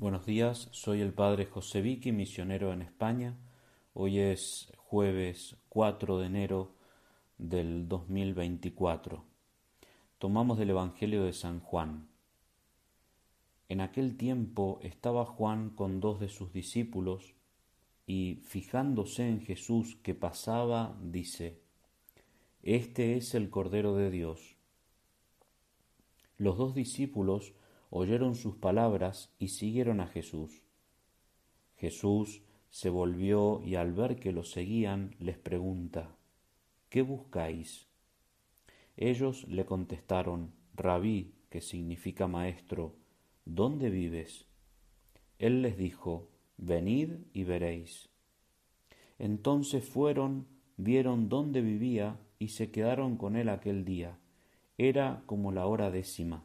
Buenos días, soy el padre José Vicky, misionero en España. Hoy es jueves 4 de enero del 2024. Tomamos del Evangelio de San Juan. En aquel tiempo estaba Juan con dos de sus discípulos y fijándose en Jesús que pasaba, dice, Este es el Cordero de Dios. Los dos discípulos oyeron sus palabras y siguieron a Jesús. Jesús se volvió y al ver que lo seguían les pregunta, ¿qué buscáis? Ellos le contestaron, Rabí, que significa maestro, ¿dónde vives? Él les dijo, Venid y veréis. Entonces fueron, vieron dónde vivía y se quedaron con él aquel día. Era como la hora décima.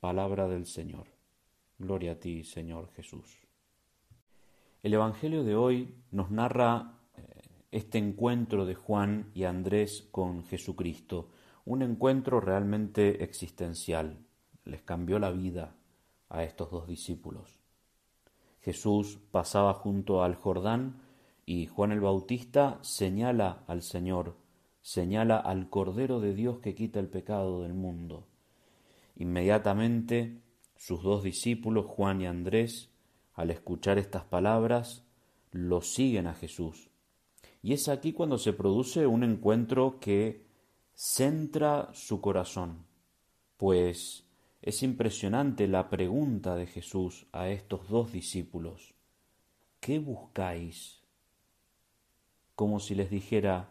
Palabra del Señor. Gloria a ti, Señor Jesús. El Evangelio de hoy nos narra eh, este encuentro de Juan y Andrés con Jesucristo, un encuentro realmente existencial. Les cambió la vida a estos dos discípulos. Jesús pasaba junto al Jordán y Juan el Bautista señala al Señor, señala al Cordero de Dios que quita el pecado del mundo. Inmediatamente sus dos discípulos, Juan y Andrés, al escuchar estas palabras, lo siguen a Jesús. Y es aquí cuando se produce un encuentro que centra su corazón, pues es impresionante la pregunta de Jesús a estos dos discípulos. ¿Qué buscáis? Como si les dijera,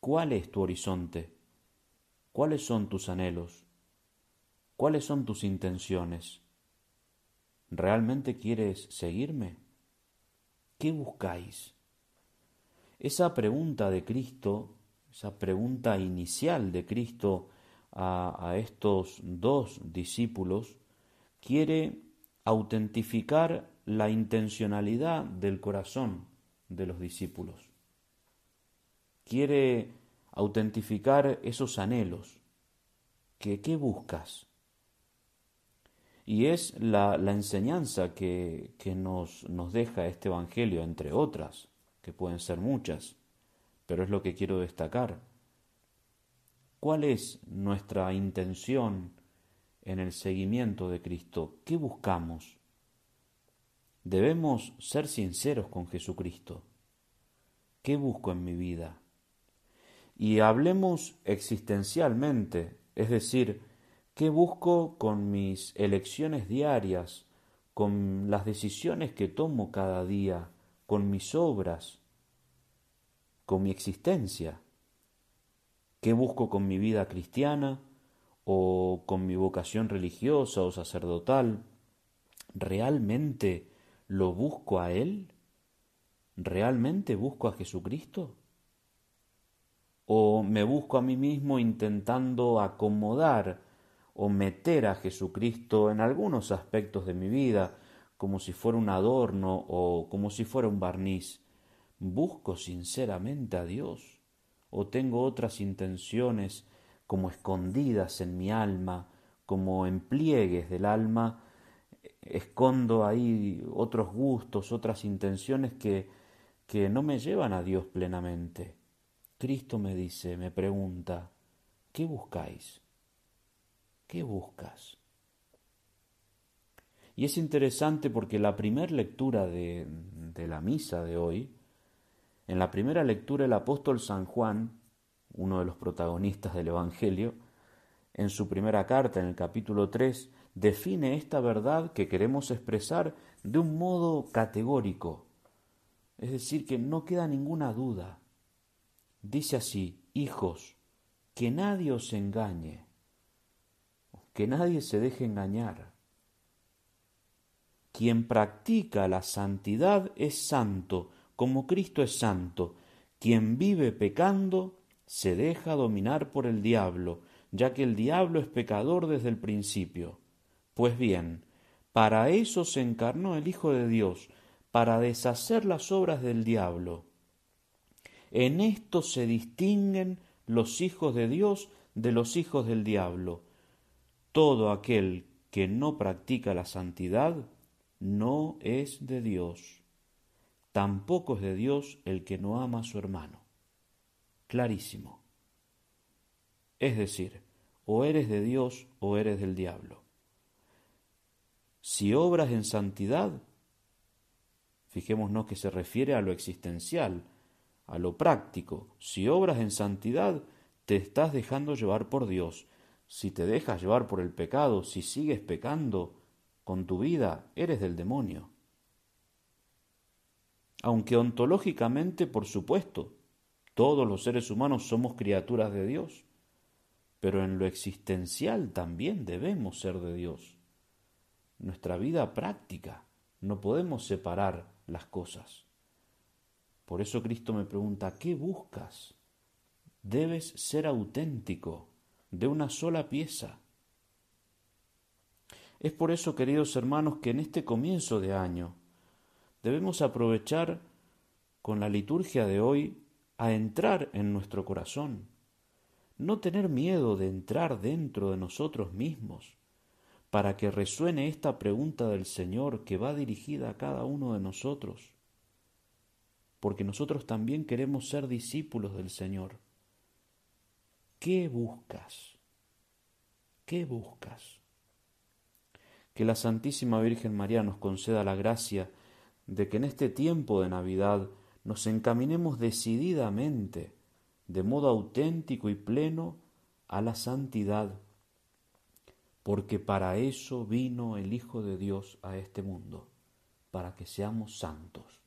¿cuál es tu horizonte? ¿Cuáles son tus anhelos? ¿Cuáles son tus intenciones? ¿Realmente quieres seguirme? ¿Qué buscáis? Esa pregunta de Cristo, esa pregunta inicial de Cristo a, a estos dos discípulos, quiere autentificar la intencionalidad del corazón de los discípulos. Quiere autentificar esos anhelos. Que, ¿Qué buscas? Y es la, enseñanza que, que nos, nos deja este Evangelio, entre otras, que pueden ser muchas, pero es lo que quiero destacar. ¿Cuál es nuestra intención en el seguimiento de Cristo? ¿Qué buscamos? Debemos ser sinceros con Jesucristo. ¿Qué busco en mi vida? Y hablemos existencialmente, es decir, ¿Qué busco con mis elecciones diarias, con las decisiones que tomo cada día, con mis obras, con mi existencia? ¿Qué busco con mi vida cristiana o con mi vocación religiosa o sacerdotal? ¿Realmente lo busco a Él? ¿Realmente busco a Jesucristo? ¿O me busco a mí mismo intentando acomodar o meter a Jesucristo en algunos aspectos de mi vida, como si fuera un adorno o como si fuera un barniz. ¿Busco sinceramente a Dios? ¿O tengo otras intenciones como escondidas en mi alma, como en pliegues del alma? Escondo ahí otros gustos, otras intenciones que, que no me llevan a Dios plenamente. Cristo me dice, me pregunta, ¿qué buscáis? ¿Qué buscas? Y es interesante porque la primera lectura de, la misa de hoy, en la primera lectura el apóstol San Juan, uno de los protagonistas del Evangelio, en su primera carta, en el capítulo 3, define esta verdad que queremos expresar de un modo categórico. Es decir, que no queda ninguna duda. Dice así, hijos, que nadie os engañe que nadie se deje engañar. Quien practica la santidad es santo, como Cristo es santo. Quien vive pecando se deja dominar por el diablo, ya que el diablo es pecador desde el principio. Pues bien, para eso se encarnó el Hijo de Dios, para deshacer las obras del diablo. En esto se distinguen los hijos de Dios de los hijos del diablo. Todo aquel que no practica la santidad no es de Dios. Tampoco es de Dios el que no ama a su hermano. Clarísimo. Es decir, o eres de Dios o eres del diablo. Si obras en santidad, fijémonos que se refiere a lo existencial, a lo práctico. Si obras en santidad, te estás dejando llevar por Dios. Si te dejas llevar por el pecado, si sigues pecando con tu vida, eres del demonio. Aunque ontológicamente, por supuesto, todos los seres humanos somos criaturas de Dios, pero en lo existencial también debemos ser de Dios. Nuestra vida práctica, no podemos separar las cosas. Por eso Cristo me pregunta, ¿qué buscas? Debes ser auténtico, de una sola pieza. Es por eso, queridos hermanos, que en este comienzo de año debemos aprovechar con la liturgia de hoy a entrar en nuestro corazón, no tener miedo de entrar dentro de nosotros mismos, para que resuene esta pregunta del Señor que va dirigida a cada uno de nosotros porque nosotros también queremos ser discípulos del Señor. ¿Qué buscas? ¿Qué buscas? Que la Santísima Virgen María nos conceda la gracia de que en este tiempo de Navidad nos encaminemos decididamente, de modo auténtico y pleno, a la santidad, porque para eso vino el Hijo de Dios a este mundo, para que seamos santos.